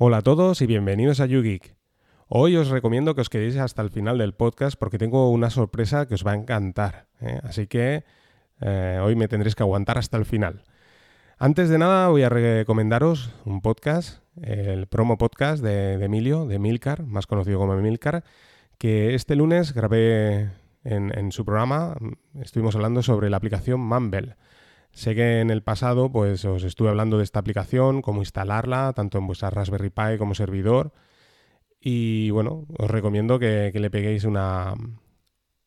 Hola a todos y bienvenidos a YouGeek. Hoy os recomiendo que os quedéis hasta el final del podcast porque tengo una sorpresa que os va a encantar. ¿eh? Así que eh, hoy me tendréis que aguantar hasta el final. Antes de nada voy a recomendaros un podcast, el promo podcast de, Emilio, de Milcar, más conocido como Milcar, que este lunes grabé en, en su programa. Estuvimos hablando sobre la aplicación Mumble. Sé que en el pasado pues os estuve hablando de esta aplicación, cómo instalarla, tanto en vuestra Raspberry Pi como servidor. Y bueno, os recomiendo que, le peguéis una,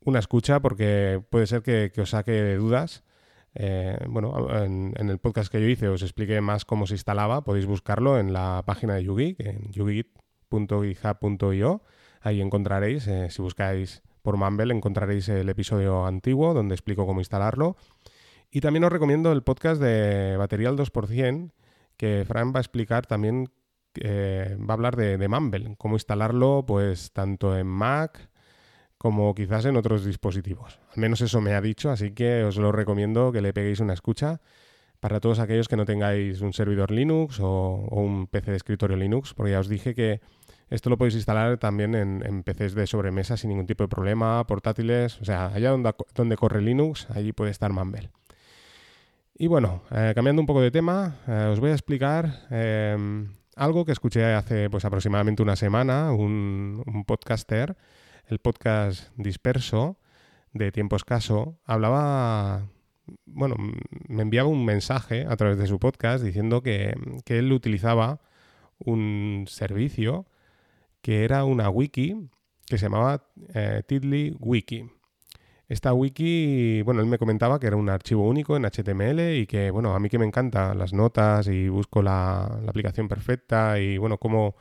una, escucha porque puede ser que, os saque dudas. Eh, bueno, en, el podcast que yo hice os expliqué más cómo se instalaba. Podéis buscarlo en la página de YouGeek, en YouGeek.github.io. Ahí encontraréis, eh, si buscáis por Mumble, encontraréis el episodio antiguo donde explico cómo instalarlo. Y también os recomiendo el podcast de Batería al 2%, que Fran va a explicar también, eh, va a hablar de, de, Mumble, cómo instalarlo pues tanto en Mac como quizás en otros dispositivos. Al menos eso me ha dicho, así que os lo recomiendo que le peguéis una escucha para todos aquellos que no tengáis un servidor Linux o, un PC de escritorio Linux, porque ya os dije que esto lo podéis instalar también en, PCs de sobremesa sin ningún tipo de problema, portátiles, o sea, allá donde, donde corre Linux, allí puede estar Mumble. Y bueno, eh, cambiando un poco de tema, eh, os voy a explicar em, algo que escuché hace pues aproximadamente una semana, un, podcaster, el podcast Disperso, de Tiempo Escaso, hablaba, bueno, me enviaba un mensaje a través de su podcast diciendo que, que él utilizaba un servicio que era una wiki que se llamaba eh, Tidly Wiki. Esta wiki, bueno, él me comentaba que era un archivo único en HTML y que, bueno, a mí que me encantan las notas y busco la, aplicación perfecta y, bueno, como,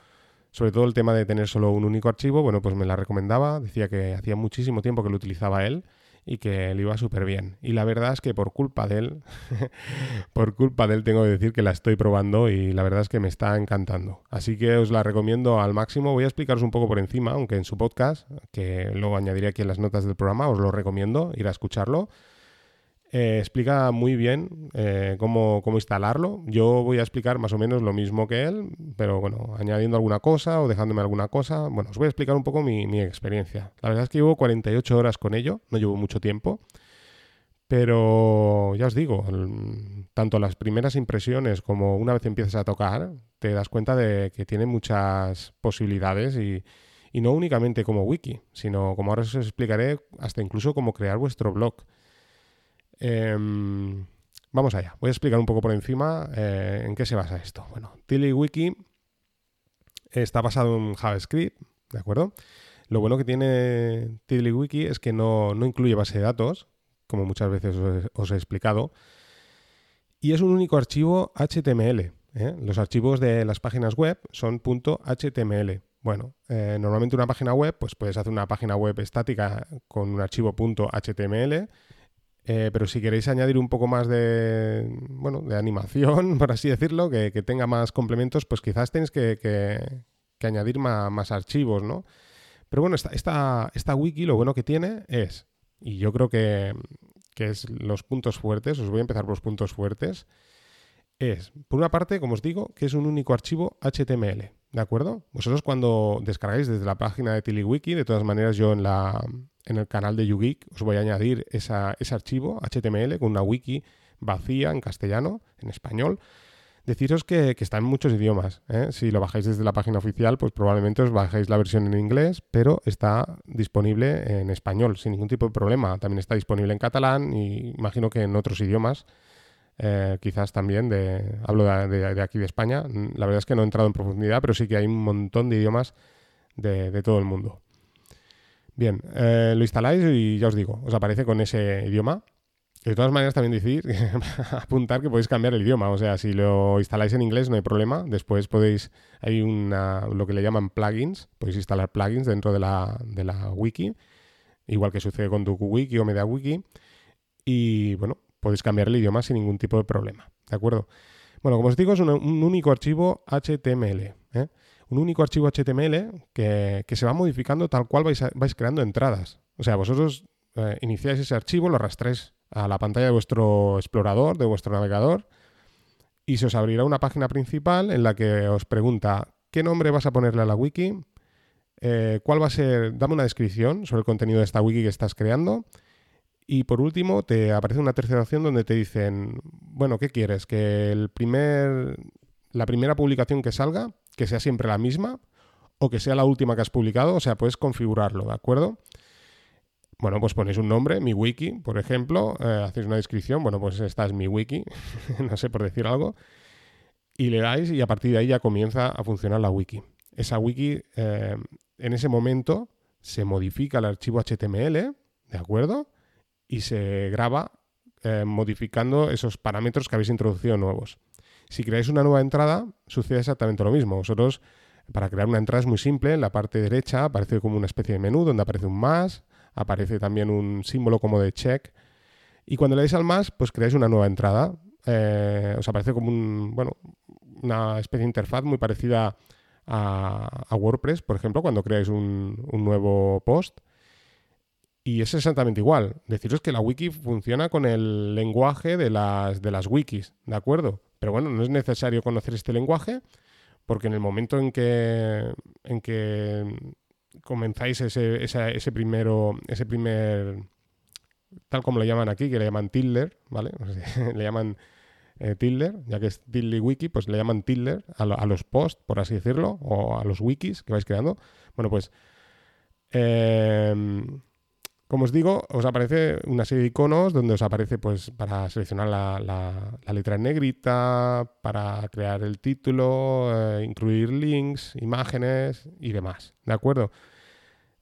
sobre todo el tema de tener solo un único archivo, bueno, pues me la recomendaba, decía que hacía muchísimo tiempo que lo utilizaba él y que le iba súper bien. Y la verdad es que por culpa de él, por culpa de él tengo que decir que la estoy probando y la verdad es que me está encantando. Así que os la recomiendo al máximo. Voy a explicaros un poco por encima, aunque en su podcast, que luego añadiré aquí en las notas del programa, os lo recomiendo ir a escucharlo. Eh, explica muy bien eh, cómo, instalarlo. Yo voy a explicar más o menos lo mismo que él, pero bueno, añadiendo alguna cosa o dejándome alguna cosa. Bueno, os voy a explicar un poco mi, experiencia. La verdad es que llevo 48 horas con ello, no llevo mucho tiempo. Pero ya os digo, tanto las primeras impresiones como una vez empiezas a tocar, te das cuenta de que tiene muchas posibilidades y, y no únicamente como wiki, sino como ahora os explicaré, hasta incluso cómo crear vuestro blog. Em, vamos allá. Voy a explicar un poco por encima eh, en qué se basa esto. Bueno, TiddlyWiki está basado en JavaScript, ¿de acuerdo? Lo bueno que tiene TiddlyWiki es que no, incluye base de datos, como muchas veces os, he explicado, y es un único archivo HTML. ¿eh? Los archivos de las páginas web son .html. Bueno, eh, normalmente una página web, pues puedes hacer una página web estática con un archivo .html eh, pero si queréis añadir un poco más de, bueno, de animación, por así decirlo, que, tenga más complementos, pues quizás tenéis que, añadir más, archivos, ¿no? Pero bueno, esta, esta, esta, wiki lo bueno que tiene es, y yo creo que, que es los puntos fuertes, os voy a empezar por los puntos fuertes, es, por una parte, como os digo, que es un único archivo HTML, ¿de acuerdo? Vosotros cuando descargáis desde la página de TiddlyWiki, de todas maneras yo en la, en el canal de YouGeek os voy a añadir ese archivo HTML con una wiki vacía en castellano, en español. Deciros que, está en muchos idiomas. ¿eh? Si lo bajáis desde la página oficial, pues probablemente os bajéis la versión en inglés, pero está disponible en español sin ningún tipo de problema. También está disponible en catalán y imagino que en otros idiomas. Eh, quizás también de hablo de, aquí de España. La verdad es que no he entrado en profundidad, pero sí que hay un montón de idiomas de todo el mundo. Bien, eh, lo instaláis y ya os digo, os aparece con ese idioma. De todas maneras, también decir, apuntar que podéis cambiar el idioma. O sea, si lo instaláis en inglés no hay problema. Después podéis, hay una, lo que le llaman plugins. Podéis instalar plugins dentro de la, de la wiki. Igual que sucede con tu wiki o MediaWiki. Y bueno, podéis cambiar el idioma sin ningún tipo de problema. ¿De acuerdo? Bueno, como os digo, es un, único archivo HTML. ¿eh? un único archivo HTML que, se va modificando tal cual vais, vais creando entradas. O sea, vosotros eh, iniciáis ese archivo, lo arrastráis a la pantalla de vuestro explorador, de vuestro navegador, y se os abrirá una página principal en la que os pregunta qué nombre vas a ponerle a la wiki, eh, cuál va a ser, dame una descripción sobre el contenido de esta wiki que estás creando. Y por último, te aparece una tercera opción donde te dicen, bueno, ¿qué quieres? Que el primer, la primera publicación que salga, que sea siempre la misma, o que sea la última que has publicado, o sea, puedes configurarlo, ¿de acuerdo? Bueno, pues ponéis un nombre, mi wiki, por ejemplo, eh, hacéis una descripción, bueno, pues esta es mi wiki, no sé por decir algo, y le dais y a partir de ahí ya comienza a funcionar la wiki. Esa wiki eh, en ese momento se modifica el archivo HTML, ¿de acuerdo? Y se graba eh, modificando esos parámetros que habéis introducido nuevos. Si creáis una nueva entrada, sucede exactamente lo mismo. Vosotros, para crear una entrada es muy simple. En la parte derecha aparece como una especie de menú donde aparece un más, aparece también un símbolo como de check. Y cuando le dais al más, pues creáis una nueva entrada. Eh, os aparece como un, bueno, una especie de interfaz muy parecida a, WordPress, por ejemplo, cuando creáis un, nuevo post. Y es exactamente igual. Deciros que la wiki funciona con el lenguaje de las, de las wikis, ¿de acuerdo? Pero bueno, no es necesario conocer este lenguaje, porque en el momento en que, en que comenzáis ese, ese primero, ese primer, tal como le llaman aquí, que le llaman tilder, ¿vale? le llaman eh, ya que es Wiki, pues le llaman Tilder a, los posts, por así decirlo, o a los wikis que vais creando. Bueno, pues, em, como os digo, os aparece una serie de iconos donde os aparece, pues, para seleccionar la, letra en negrita, para crear el título, eh, incluir links, imágenes y demás, ¿de acuerdo?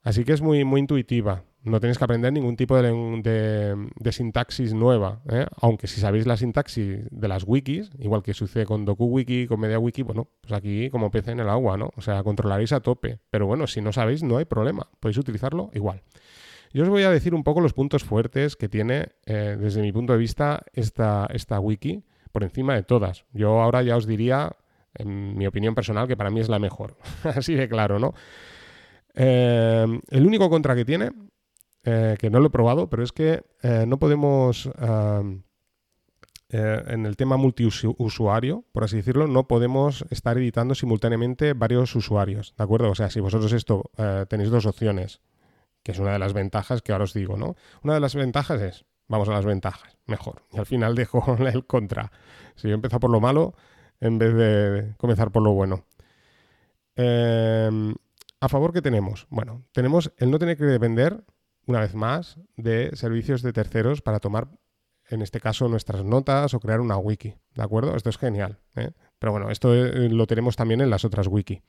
Así que es muy, muy intuitiva no tenéis que aprender ningún tipo de, sintaxis nueva. ¿eh? Aunque si sabéis la sintaxis de las wikis, igual que sucede con DokuWiki, con MediaWiki, bueno, pues aquí como pez en el agua, ¿no? O sea, controlaréis a tope. Pero bueno, si no sabéis, no hay problema. Podéis utilizarlo igual. Yo os voy a decir un poco los puntos fuertes que tiene, eh, desde mi punto de vista, esta, esta wiki por encima de todas. Yo ahora ya os diría, en mi opinión personal, que para mí es la mejor. Así de claro, ¿no? Eh, el único contra que tiene eh, que no lo he probado, pero es que no podemos, en el tema multiusuario, por así decirlo, no podemos estar editando simultáneamente varios usuarios, ¿de acuerdo? O sea, si vosotros esto tenéis dos opciones, que es una de las ventajas que ahora os digo, ¿no? Una de las ventajas es, vamos a las ventajas, mejor, y al final dejo el contra. Si yo empiezo por lo malo, en vez de comenzar por lo bueno. ¿A favor qué tenemos? Bueno, tenemos el no tener que depender una vez más, de servicios de terceros para tomar, en este caso, nuestras notas o crear una wiki. ¿De acuerdo? Esto es genial. ¿eh? Pero bueno, esto eh, lo tenemos también en las otras wiki.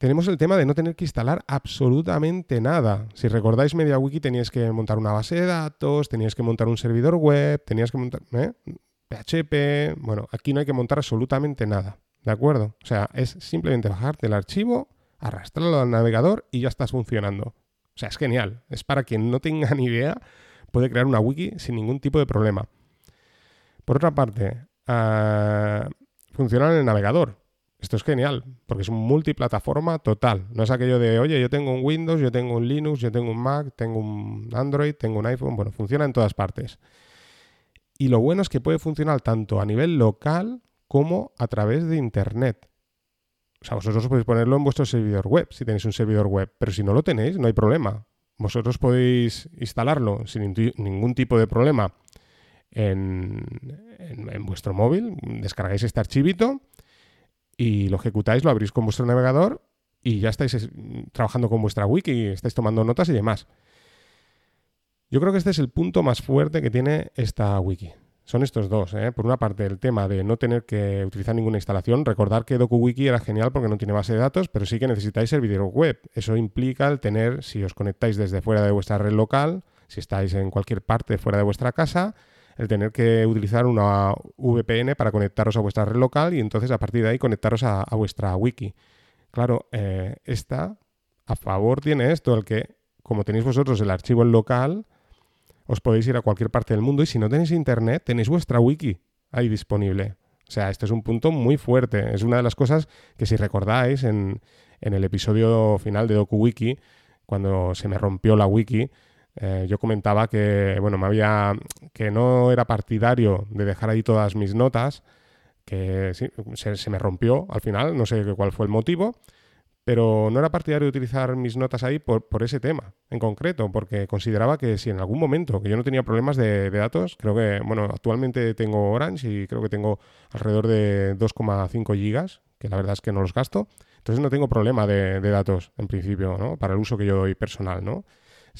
Tenemos el tema de no tener que instalar absolutamente nada. Si recordáis MediaWiki teníais que montar una base de datos, teníais que montar un servidor web, tenías que montar PHP. ¿eh? Bueno, aquí no hay que montar absolutamente nada. ¿De acuerdo? O sea, es simplemente bajarte el archivo, arrastrarlo al navegador y ya estás funcionando. O sea, es genial. Es para quien no tenga ni idea, puede crear una wiki sin ningún tipo de problema. Por otra parte, uh, en el navegador. Esto es genial, porque es un multiplataforma total. No es aquello de, oye, yo tengo un Windows, yo tengo un Linux, yo tengo un Mac, tengo un Android, tengo un iPhone. Bueno, funciona en todas partes. Y lo bueno es que puede funcionar tanto a nivel local como a través de Internet. O sea, vosotros podéis ponerlo en vuestro servidor web, si tenéis un servidor web, pero si no lo tenéis, no hay problema. Vosotros podéis instalarlo sin ningún tipo de problema en, vuestro móvil, descargáis este archivito y lo ejecutáis, lo abrís con vuestro navegador y ya estáis trabajando con vuestra wiki, estáis tomando notas y demás. Yo creo que este es el punto más fuerte que tiene esta wiki son estos dos. ¿eh? Por una parte, el tema de no tener que utilizar ninguna instalación. Recordar que DokuWiki era genial porque no tiene base de datos, pero sí que necesitáis servidor web. Eso implica el tener, si os conectáis desde fuera de vuestra red local, si estáis en cualquier parte fuera de vuestra casa, el tener que utilizar una VPN para conectaros a vuestra red local y entonces a partir de ahí conectaros a, vuestra wiki. Claro, eh, esta a favor tiene esto, el que como tenéis vosotros el archivo en local, os podéis ir a cualquier parte del mundo y si no tenéis internet, tenéis vuestra wiki ahí disponible. O sea, este es un punto muy fuerte. Es una de las cosas que si recordáis en, el episodio final de DokuWiki, cuando se me rompió la wiki, eh, yo comentaba que, bueno, me había, que no era partidario de dejar ahí todas mis notas, que se, me rompió al final, no sé cuál fue el motivo, pero no era partidario de utilizar mis notas ahí por, ese tema en concreto, porque consideraba que si en algún momento, que yo no tenía problemas de, datos, creo que, bueno, actualmente tengo Orange y creo que tengo alrededor de 2,5 gigas, que la verdad es que no los gasto, entonces no tengo problema de, datos en principio, ¿no? Para el uso que yo doy personal, ¿no?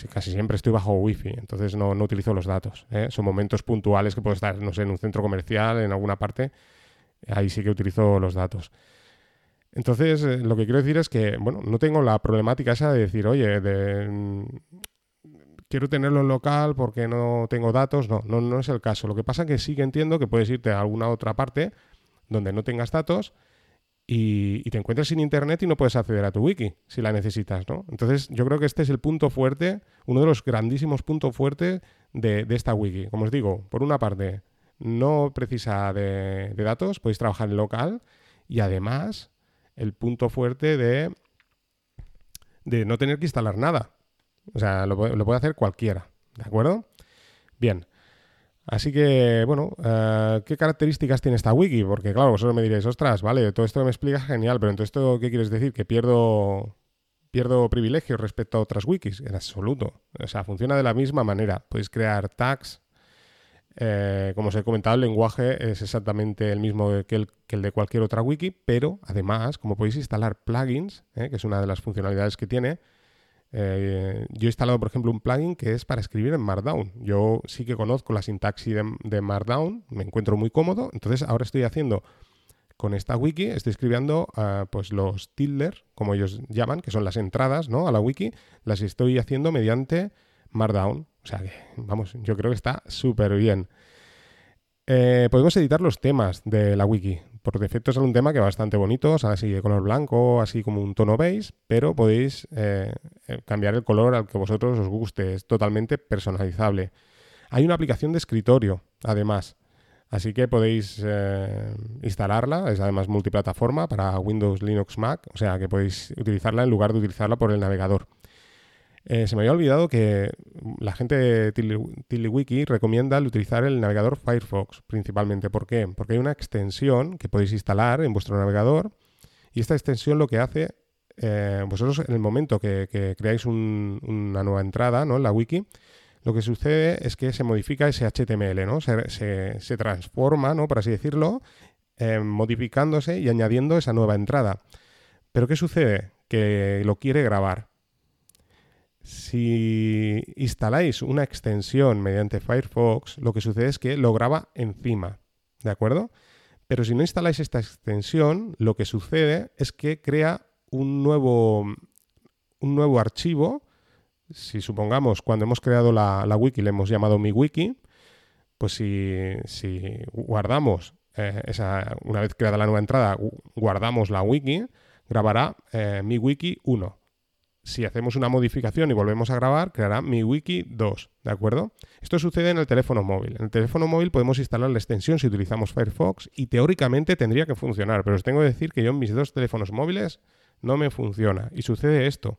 Casi siempre estoy bajo wifi, entonces no, no utilizo los datos. ¿eh? Son momentos puntuales que puedo estar, no sé, en un centro comercial, en alguna parte, ahí sí que utilizo los datos. Entonces, eh, lo que quiero decir es que, bueno, no tengo la problemática esa de decir, oye, de, quiero tenerlo en local porque no tengo datos. No, no, no es el caso. Lo que pasa es que sí que entiendo que puedes irte a alguna otra parte donde no tengas datos y, te encuentras sin internet y no puedes acceder a tu wiki si la necesitas, ¿no? Entonces, yo creo que este es el punto fuerte, uno de los grandísimos puntos fuertes de, esta wiki. Como os digo, por una parte, no precisa de, datos, podéis trabajar en local y además el punto fuerte de, de no tener que instalar nada. O sea, lo, lo puede hacer cualquiera, ¿de acuerdo? Bien. Así que, bueno, eh, ¿qué características tiene esta wiki? Porque, claro, vosotros me diréis, ostras, vale, todo esto que me explicas genial, pero entonces, ¿qué quieres decir? ¿Que pierdo, pierdo privilegios respecto a otras wikis? En absoluto. O sea, funciona de la misma manera. Podéis crear tags. Eh, como os he comentado, el lenguaje es exactamente el mismo que el, de cualquier otra wiki, pero además, como podéis instalar plugins, eh, que es una de las funcionalidades que tiene, eh, yo he instalado, por ejemplo, un plugin que es para escribir en Markdown. Yo sí que conozco la sintaxis de, Markdown, me encuentro muy cómodo. Entonces, ahora estoy haciendo con esta wiki, estoy escribiendo uh, pues los tilder, como ellos llaman, que son las entradas ¿no? a la wiki, las estoy haciendo mediante Markdown. O sea que, vamos, yo creo que está súper bien. Eh, podemos editar los temas de la wiki. Por defecto es un tema que es bastante bonito, sale así de color blanco, así como un tono beige, pero podéis eh, eh, cambiar el color al que vosotros os guste, es totalmente personalizable. Hay una aplicación de escritorio, además, así que podéis instalarla, es además multiplataforma para Windows, Linux, Mac, o sea que podéis utilizarla en lugar de utilizarla por el navegador. Eh, se me había olvidado que la gente de TiddlyWiki recomienda utilizar el navegador Firefox principalmente. ¿Por qué? Porque hay una extensión que podéis instalar en vuestro navegador y esta extensión lo que hace, eh, vosotros en el momento que, creáis una nueva entrada ¿no? en la wiki, lo que sucede es que se modifica ese HTML, ¿no? se, transforma, por así decirlo, eh, modificándose y añadiendo esa nueva entrada. Pero ¿qué sucede? Que lo quiere grabar. Si instaláis una extensión mediante Firefox, lo que sucede es que lo graba encima, ¿de acuerdo? Pero si no instaláis esta extensión, lo que sucede es que crea un nuevo, un nuevo archivo. Si supongamos cuando hemos creado la, wiki le hemos llamado mi wiki, pues si, guardamos eh, esa, una vez creada la nueva entrada, guardamos la wiki, grabará eh, mi wiki 1 si hacemos una modificación y volvemos a grabar, creará mi wiki 2, ¿de acuerdo? Esto sucede en el teléfono móvil. En el teléfono móvil podemos instalar la extensión si utilizamos Firefox y teóricamente tendría que funcionar, pero os tengo que decir que yo en mis dos teléfonos móviles no me funciona. Y sucede esto.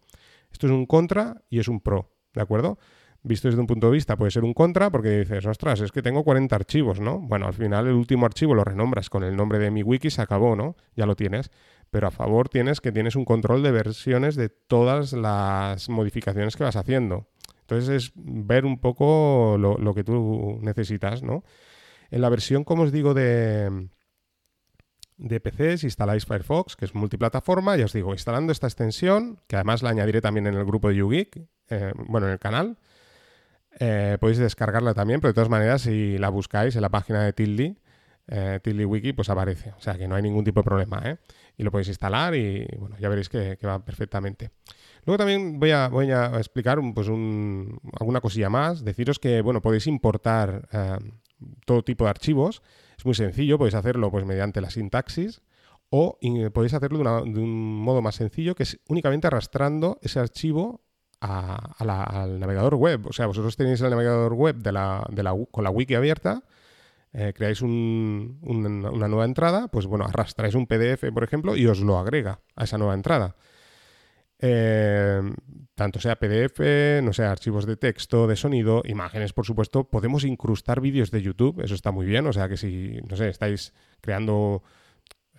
Esto es un contra y es un pro, ¿de acuerdo? Visto desde un punto de vista puede ser un contra porque dices, ostras, es que tengo 40 archivos, ¿no? Bueno, al final el último archivo lo renombras con el nombre de mi wiki, se acabó, ¿no? Ya lo tienes pero a favor tienes que tienes un control de versiones de todas las modificaciones que vas haciendo. Entonces es ver un poco lo, que tú necesitas, ¿no? En la versión, como os digo, de, de PC, si instaláis Firefox, que es multiplataforma, ya os digo, instalando esta extensión, que además la añadiré también en el grupo de YouGeek, eh, bueno, en el canal, eh, podéis descargarla también, pero de todas maneras, si la buscáis en la página de Tildy, eh, Wiki, pues aparece. O sea que no hay ningún tipo de problema, ¿eh? Y lo podéis instalar y bueno, ya veréis que, va perfectamente. Luego también voy a, explicar pues alguna cosilla más. Deciros que, bueno, podéis importar eh, todo tipo de archivos. Es muy sencillo, podéis hacerlo pues mediante la sintaxis o podéis hacerlo de, un modo más sencillo que es únicamente arrastrando ese archivo al navegador web. O sea, vosotros tenéis el navegador web de la, con la wiki abierta eh, creáis una nueva entrada, pues bueno, arrastráis un PDF, por ejemplo, y os lo agrega a esa nueva entrada. eh, tanto sea PDF, no sea archivos de texto, de sonido, imágenes, por supuesto. Podemos incrustar vídeos de YouTube, eso está muy bien. O sea que si, no sé, estáis creando,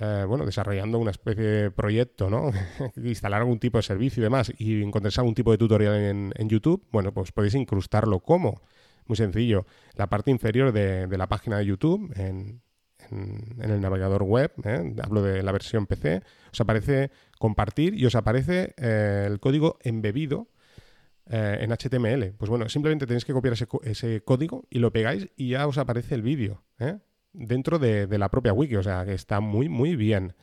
eh, bueno, desarrollando una especie de proyecto, ¿no? Instalar algún tipo de servicio y demás y encontréis algún tipo de tutorial en, YouTube, bueno, pues podéis incrustarlo. ¿Cómo? Muy sencillo. La parte inferior de, la página de YouTube, en, el navegador web, ¿eh? hablo de la versión PC, os aparece compartir y os aparece eh, el código embebido eh, en HTML. Pues bueno, simplemente tenéis que copiar ese, código y lo pegáis y ya os aparece el vídeo dentro de, de, la propia wiki. O sea, que está muy, muy bien.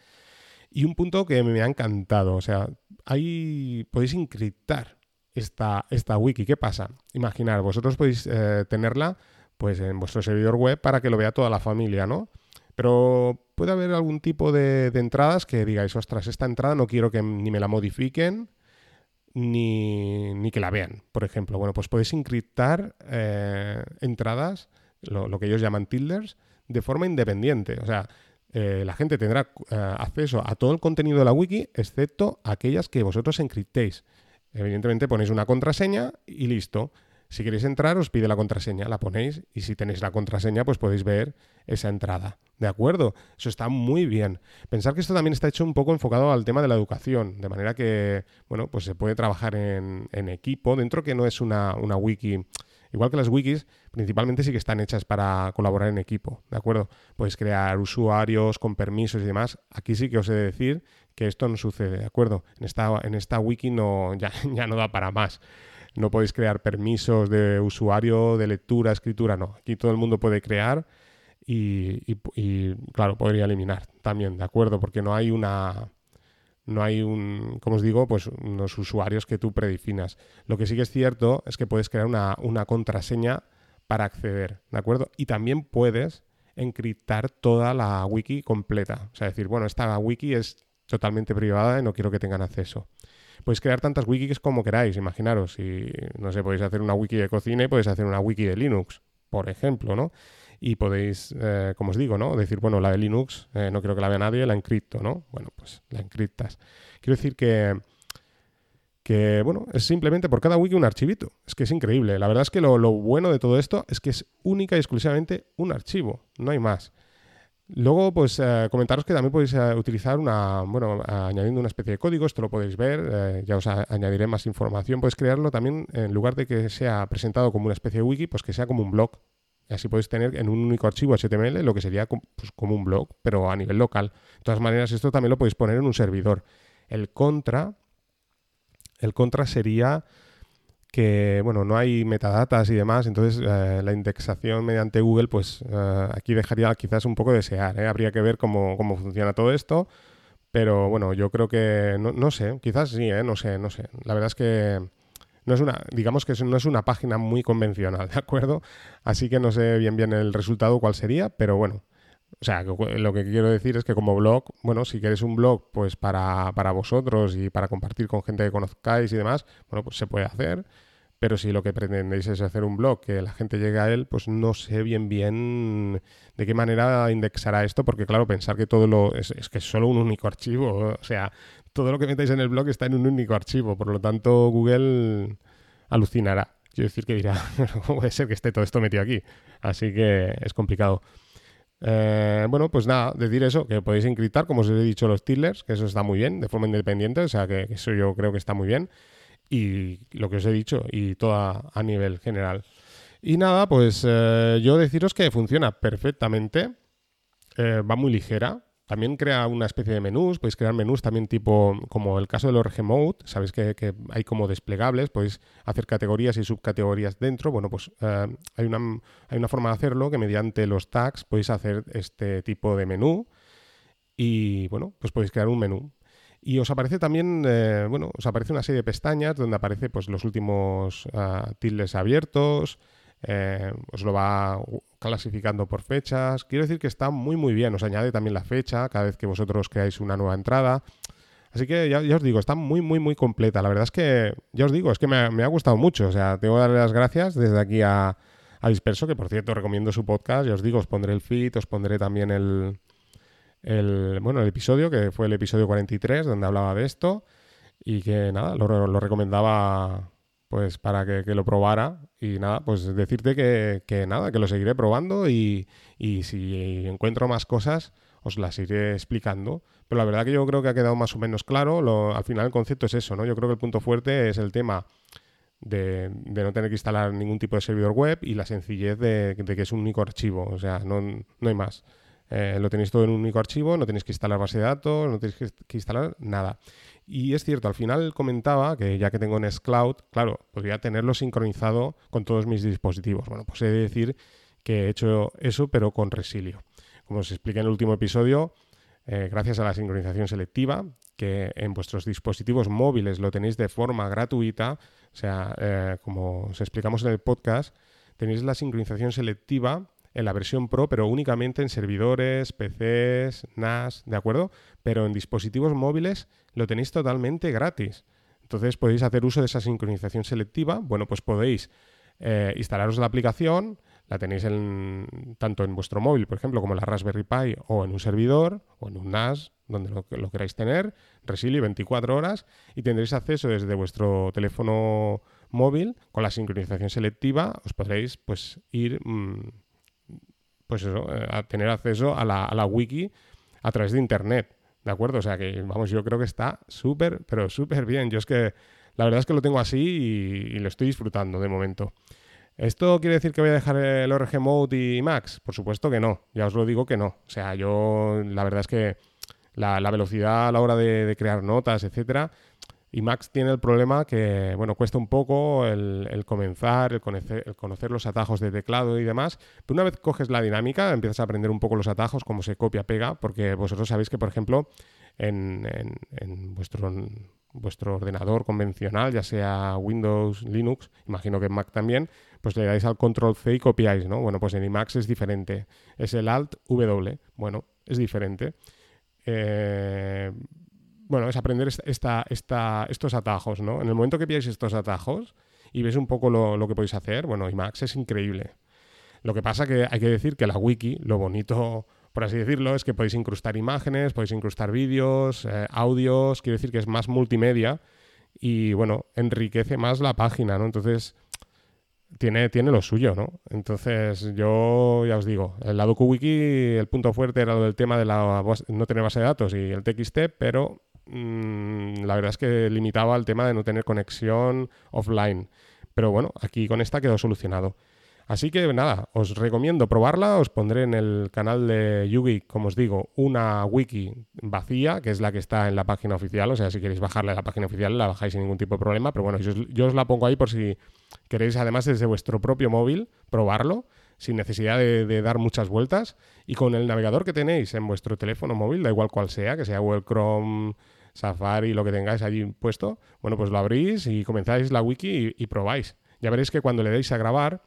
Y un punto que me ha encantado, o sea, ahí podéis encriptar esta, esta wiki. ¿Qué pasa? Imaginar, vosotros podéis eh, tenerla pues en vuestro servidor web para que lo vea toda la familia, ¿no? Pero puede haber algún tipo de, entradas que digáis, ostras, esta entrada no quiero que ni me la modifiquen ni, que la vean, por ejemplo. Bueno, pues podéis encriptar eh, entradas, lo, que ellos llaman tilders, de forma independiente. O sea, eh, la gente tendrá acceso a todo el contenido de la wiki, excepto aquellas que vosotros encriptéis. Evidentemente ponéis una contraseña y listo. Si queréis entrar, os pide la contraseña, la ponéis y si tenéis la contraseña, pues podéis ver esa entrada. ¿De acuerdo? Eso está muy bien. Pensar que esto también está hecho un poco enfocado al tema de la educación, de manera que, bueno, pues se puede trabajar en, equipo, dentro que no es una, una wiki Igual que las wikis, principalmente sí que están hechas para colaborar en equipo, ¿de acuerdo? Puedes crear usuarios con permisos y demás. Aquí sí que os he de decir que esto no sucede, ¿de acuerdo? En esta, en esta wiki no, ya, ya no da para más. No podéis crear permisos de usuario, de lectura, escritura, no. Aquí todo el mundo puede crear y, y claro, podría eliminar también, ¿de acuerdo? Porque no hay una no hay un, como os digo, pues unos usuarios que tú predefinas. Lo que sí que es cierto es que puedes crear una, contraseña para acceder, ¿de acuerdo? Y también puedes encriptar toda la wiki completa. O sea, decir, bueno, esta wiki es totalmente privada y no quiero que tengan acceso. Podéis crear tantas wikis como queráis, imaginaros. Si, no sé, podéis hacer una wiki de cocina y podéis hacer una wiki de Linux, por ejemplo, ¿no? Y podéis, eh, como os digo, ¿no? Decir, bueno, la de Linux eh, no quiero que la vea nadie, la encripto, ¿no? Bueno, pues la encriptas. Quiero decir que, que, bueno, es simplemente por cada wiki un archivito. Es que es increíble. La verdad es que lo, bueno de todo esto es que es única y exclusivamente un archivo, no hay más. Luego, pues eh, comentaros que también podéis utilizar una, bueno, añadiendo una especie de código, esto lo podéis ver, ya os añadiré más información, podéis crearlo también, en lugar de que sea presentado como una especie de wiki, pues que sea como un blog, y así podéis tener en un único archivo HTML lo que sería pues, como un blog, pero a nivel local. De todas maneras, esto también lo podéis poner en un servidor. El contra, el contra sería que, bueno, no hay metadatas y demás, entonces eh, la indexación mediante Google, pues eh, aquí dejaría quizás un poco desear. ¿eh? Habría que ver cómo, cómo, funciona todo esto, pero bueno, yo creo que, no, no sé, quizás sí, no sé, no sé. La verdad es que no es una, digamos que no es una página muy convencional, ¿de acuerdo? Así que no sé bien bien el resultado cuál sería, pero bueno. O sea, lo que quiero decir es que como blog, bueno, si queréis un blog pues para, para vosotros y para compartir con gente que conozcáis y demás, bueno, pues se puede hacer. Pero si lo que pretendéis es hacer un blog que la gente llegue a él, pues no sé bien bien de qué manera indexará esto, porque claro, pensar que todo lo es, es que es solo un único archivo, o sea, todo lo que metáis en el blog está en un único archivo, por lo tanto Google alucinará. Quiero decir que dirá, ¿cómo puede ser que esté todo esto metido aquí? Así que es complicado. Eh, bueno, pues nada, decir eso, que podéis encriptar, como os he dicho, los tillers, que eso está muy bien, de forma independiente, o sea que eso yo creo que está muy bien. Y lo que os he dicho, y todo a, nivel general. Y nada, pues eh, yo deciros que funciona perfectamente, eh, va muy ligera, también crea una especie de menús, podéis crear menús también tipo, como el caso de los Mode, sabéis que, hay como desplegables, podéis hacer categorías y subcategorías dentro. Bueno, pues eh, hay, una, hay una forma de hacerlo que mediante los tags podéis hacer este tipo de menú y bueno, pues podéis crear un menú. Y os aparece también, eh, bueno, os aparece una serie de pestañas donde aparece pues los últimos uh, tildes abiertos, eh, os lo va clasificando por fechas. Quiero decir que está muy muy bien, os añade también la fecha cada vez que vosotros creáis una nueva entrada. Así que ya, os digo, está muy muy muy completa. La verdad es que, ya os digo, es que me, ha gustado mucho. O sea, tengo que darle las gracias desde aquí a, Disperso, que por cierto recomiendo su podcast. Ya os digo, os pondré el feed, os pondré también el, el, bueno, el episodio, que fue el episodio 43, donde hablaba de esto. y que nada, lo, lo recomendaba pues para que, lo probara y nada, pues decirte que, que, nada, que lo seguiré probando y, y si encuentro más cosas os las iré explicando. Pero la verdad que yo creo que ha quedado más o menos claro. al final el concepto es eso, ¿no? Yo creo que el punto fuerte es el tema de, no tener que instalar ningún tipo de servidor web y la sencillez de, que es un único archivo. O sea, no, hay más. Eh, lo tenéis todo en un único archivo, no tenéis que instalar base de datos, no tenéis que, instalar nada. Y es cierto, al final comentaba que ya que tengo Nextcloud, claro, podría tenerlo sincronizado con todos mis dispositivos. Bueno, pues he de decir que he hecho eso, pero con Resilio. Como os expliqué en el último episodio, eh, gracias a la sincronización selectiva, que en vuestros dispositivos móviles lo tenéis de forma gratuita, o sea, eh, como os explicamos en el podcast, tenéis la sincronización selectiva en la versión Pro, pero únicamente en servidores, PCs, NAS, ¿de acuerdo? Pero en dispositivos móviles lo tenéis totalmente gratis. Entonces podéis hacer uso de esa sincronización selectiva. Bueno, pues podéis eh, instalaros la aplicación, la tenéis en, tanto en vuestro móvil, por ejemplo, como en la Raspberry Pi o en un servidor o en un NAS, donde lo, queráis tener, Resilio 24 horas, y tendréis acceso desde vuestro teléfono móvil con la sincronización selectiva, os podréis pues ir mm, pues eso, eh, a tener acceso a la, a la wiki a través de internet. ¿De acuerdo? O sea que, vamos, yo creo que está súper, pero súper bien. Yo es que la verdad es que lo tengo así y, y lo estoy disfrutando de momento. ¿Esto quiere decir que voy a dejar el ORG Mode y Max? Por supuesto que no, ya os lo digo que no. O sea, yo la verdad es que la, velocidad a la hora de, crear notas, etcétera, y Max tiene el problema que, bueno, cuesta un poco el, comenzar, el conocer, los atajos de teclado y demás. Pero una vez coges la dinámica, empiezas a aprender un poco los atajos, cómo se copia, pega, porque vosotros sabéis que, por ejemplo, en, vuestro ordenador convencional, ya sea Windows, Linux, imagino que en Mac también, pues le dais al control C y copiáis, ¿no? Bueno, pues en Emacs es diferente. Es el Alt W. Bueno, es diferente. Eh, bueno, es aprender esta, esta, estos atajos, ¿no? En el momento que pilláis estos atajos y ves un poco lo, que podéis hacer, bueno, Emacs es increíble. Lo que pasa que hay que decir que la wiki, lo bonito por así decirlo, es que podéis incrustar imágenes, podéis incrustar vídeos, eh, audios, quiere decir que es más multimedia y, bueno, enriquece más la página, ¿no? Entonces, tiene, tiene lo suyo, ¿no? Entonces, yo ya os digo, el lado QWiki, el punto fuerte era lo del tema de la no tener base de datos y el TXT, pero mm, la verdad es que limitaba el tema de no tener conexión offline. Pero bueno, aquí con esta quedó solucionado. Así que nada, os recomiendo probarla, os pondré en el canal de Yugi, como os digo, una wiki vacía, que es la que está en la página oficial, o sea, si queréis bajarla a la página oficial, la bajáis sin ningún tipo de problema, pero bueno, yo, os la pongo ahí por si queréis además desde vuestro propio móvil probarlo, sin necesidad de, dar muchas vueltas, y con el navegador que tenéis en vuestro teléfono móvil, da igual cual sea, que sea Google Chrome, Safari, lo que tengáis allí puesto, bueno, pues lo abrís y comenzáis la wiki y probáis. Ya veréis que cuando le deis a grabar,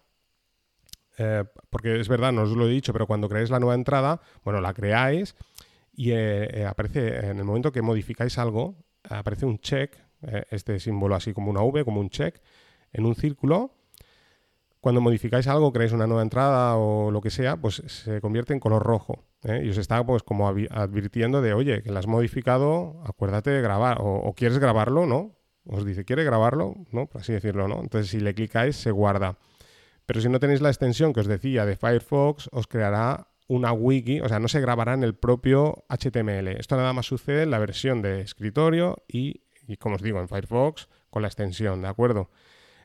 eh, porque es verdad, no os lo he dicho, pero cuando creáis la nueva entrada, bueno, la creáis y eh, eh, aparece, en el momento que modificáis algo, aparece un check, este símbolo así como una V, como un check, en un círculo. Cuando modificáis algo, creáis una nueva entrada o lo que sea, pues se convierte en color rojo. Y os está pues como advirtiendo de, oye, que la has modificado, acuérdate de grabar, o, quieres grabarlo, ¿no? Os dice, ¿quiere grabarlo? ¿No? Por así decirlo, ¿no? Entonces, si le clicáis, se guarda. Pero si no tenéis la extensión que os decía de Firefox, os creará una wiki, o sea, no se grabará en el propio HTML. Esto nada más sucede en la versión de escritorio y, como os digo, en Firefox con la extensión, ¿de acuerdo?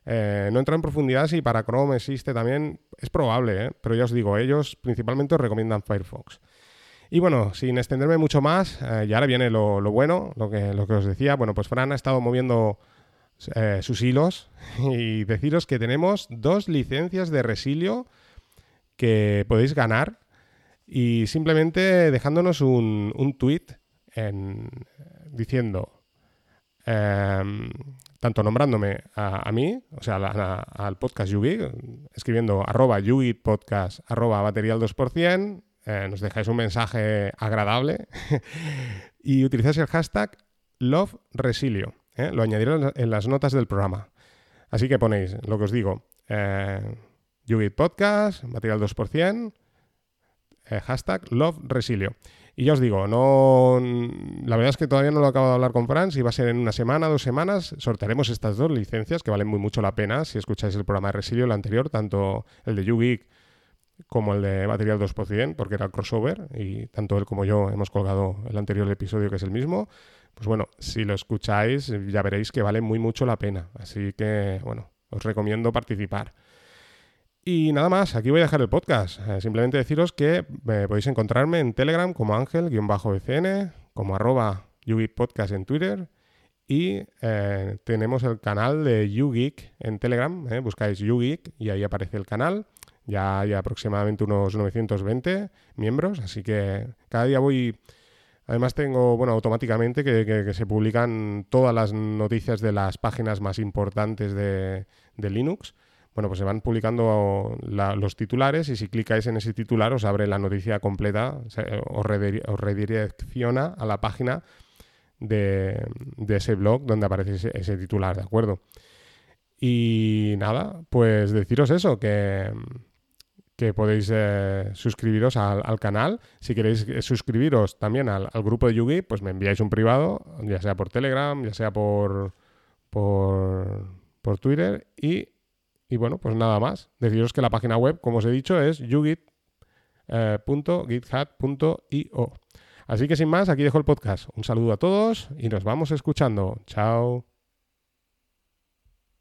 Eh, no entro en profundidad si para Chrome existe también, es probable, ¿eh? pero ya os digo, ellos principalmente os recomiendan Firefox. Y bueno, sin extenderme mucho más, eh, y ahora viene lo, bueno, lo que, lo que os decía, bueno, pues Fran ha estado moviendo eh, sus hilos y deciros que tenemos dos licencias de Resilio que podéis ganar y simplemente dejándonos un, un tweet en, diciendo, em, tanto nombrándome a, mí, o sea, al podcast Yugi, escribiendo arroba podcast arroba baterial 2%, eh, nos dejáis un mensaje agradable y utilizáis el hashtag Love Resilio. ¿eh? Lo añadiré en las notas del programa. Así que ponéis lo que os digo. Eh, Podcast, material 2%, eh, hashtag Love Resilio. Y ya os digo, no, la verdad es que todavía no lo acabo de hablar con Franz y va a ser en una semana, dos semanas. Sortearemos estas dos licencias que valen muy mucho la pena si escucháis el programa de Resilio, el anterior, tanto el de YouGeek como el de Material 2%, porque era el crossover y tanto él como yo hemos colgado el anterior episodio que es el mismo. Pues bueno, si lo escucháis ya veréis que vale muy mucho la pena. Así que bueno, os recomiendo participar. Y nada más, aquí voy a dejar el podcast. Eh, simplemente deciros que eh, podéis encontrarme en Telegram como ángel-bcn, como arroba Podcast en Twitter. Y eh, tenemos el canal de YouGeek en Telegram. buscáis YouGeek y ahí aparece el canal. Ya hay aproximadamente unos 920 miembros, así que cada día voy... Además tengo, bueno, automáticamente que, se publican todas las noticias de las páginas más importantes de Linux bueno, pues se van publicando los titulares y si clicáis en ese titular os abre la noticia completa, os, redirecciona a la página de, ese blog donde aparece ese, titular, ¿de acuerdo? Y nada, pues deciros eso, que, podéis eh, suscribiros al, canal. Si queréis eh, suscribiros también al, grupo de Yugi, pues me enviáis un privado, ya sea por Telegram, ya sea por Twitter y y bueno, pues nada más. Deciros que la página web, como os he dicho, es yugit.github.io. Así que sin más, aquí dejo el podcast. Un saludo a todos y nos vamos escuchando. Chao.